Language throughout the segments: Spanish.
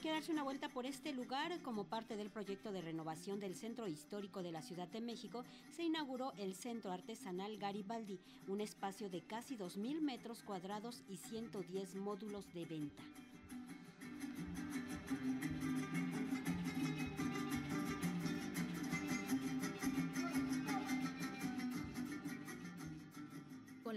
Hay que darse una vuelta por este lugar como parte del proyecto de renovación del Centro Histórico de la Ciudad de México. Se inauguró el Centro Artesanal Garibaldi, un espacio de casi 2.000 metros cuadrados y 110 módulos de venta.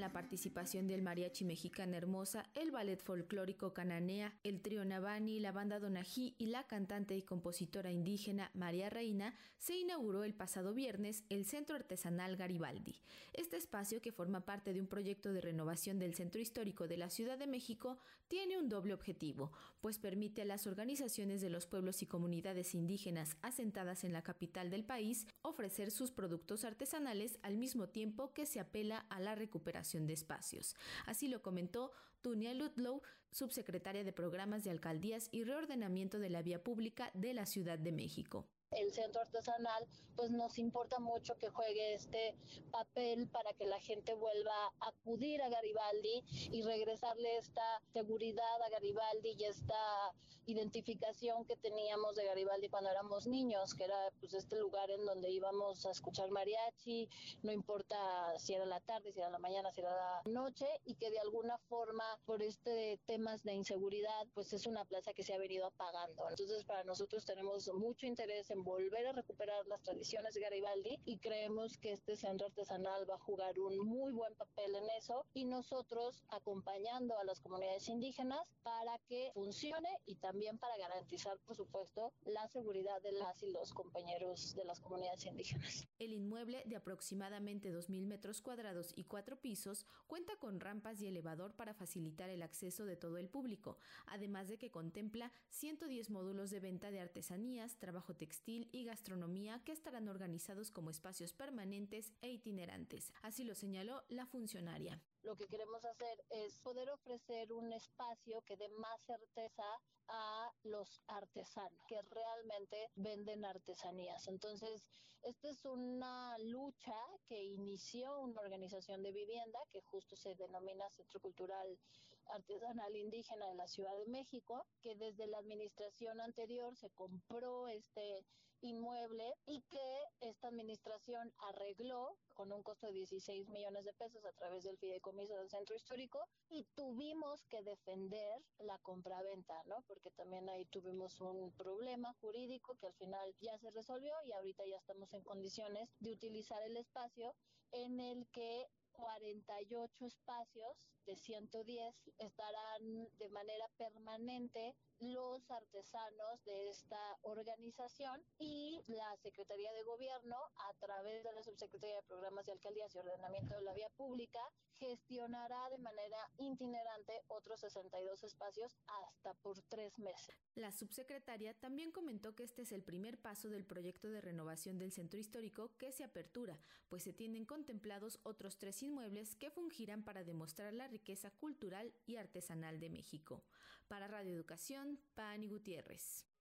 La participación del Mariachi Mexicana Hermosa, el Ballet Folclórico Cananea, el Trío Navani, la banda Donají y la cantante y compositora indígena María Reina, se inauguró el pasado viernes el Centro Artesanal Garibaldi. Este espacio, que forma parte de un proyecto de renovación del Centro Histórico de la Ciudad de México, tiene un doble objetivo, pues permite a las organizaciones de los pueblos y comunidades indígenas asentadas en la capital del país ofrecer sus productos artesanales al mismo tiempo que se apela a la recuperación de espacios. Así lo comentó Tunia Ludlow, subsecretaria de Programas de Alcaldías y Reordenamiento de la Vía Pública de la Ciudad de México el centro artesanal, pues nos importa mucho que juegue este papel para que la gente vuelva a acudir a Garibaldi y regresarle esta seguridad a Garibaldi y esta identificación que teníamos de Garibaldi cuando éramos niños, que era pues este lugar en donde íbamos a escuchar mariachi, no importa si era la tarde, si era la mañana, si era la noche, y que de alguna forma por este temas de inseguridad, pues es una plaza que se ha venido apagando. Entonces para nosotros tenemos mucho interés en volver a recuperar las tradiciones de Garibaldi y creemos que este centro artesanal va a jugar un muy buen papel en eso y nosotros acompañando a las comunidades indígenas para que funcione y también para garantizar, por supuesto, la seguridad de las y los compañeros de las comunidades indígenas. El inmueble de aproximadamente 2.000 metros cuadrados y cuatro pisos cuenta con rampas y elevador para facilitar el acceso de todo el público, además de que contempla 110 módulos de venta de artesanías, trabajo textil, y gastronomía que estarán organizados como espacios permanentes e itinerantes. Así lo señaló la funcionaria lo que queremos hacer es poder ofrecer un espacio que dé más certeza a los artesanos que realmente venden artesanías. Entonces, esta es una lucha que inició una organización de vivienda que justo se denomina Centro Cultural Artesanal Indígena de la Ciudad de México, que desde la administración anterior se compró este inmueble y que esta administración arregló con un costo de 16 millones de pesos a través del fideicomiso del centro histórico y tuvimos que defender la compraventa, ¿no? Porque también ahí tuvimos un problema jurídico que al final ya se resolvió y ahorita ya estamos en condiciones de utilizar el espacio en el que 48 espacios de 110 estarán de manera permanente los artesanos de esta organización y la Secretaría de Gobierno, a través de la Subsecretaría de Programas de Alcaldías y Ordenamiento de la Vía Pública, gestionará de manera itinerante otros 62 espacios hasta por tres meses. La subsecretaria también comentó que este es el primer paso del proyecto de renovación del centro histórico que se apertura, pues se tienen contemplados otros tres inmuebles que fungirán para demostrar la riqueza cultural y artesanal de México. Para Radio Educación, Pani Gutiérrez.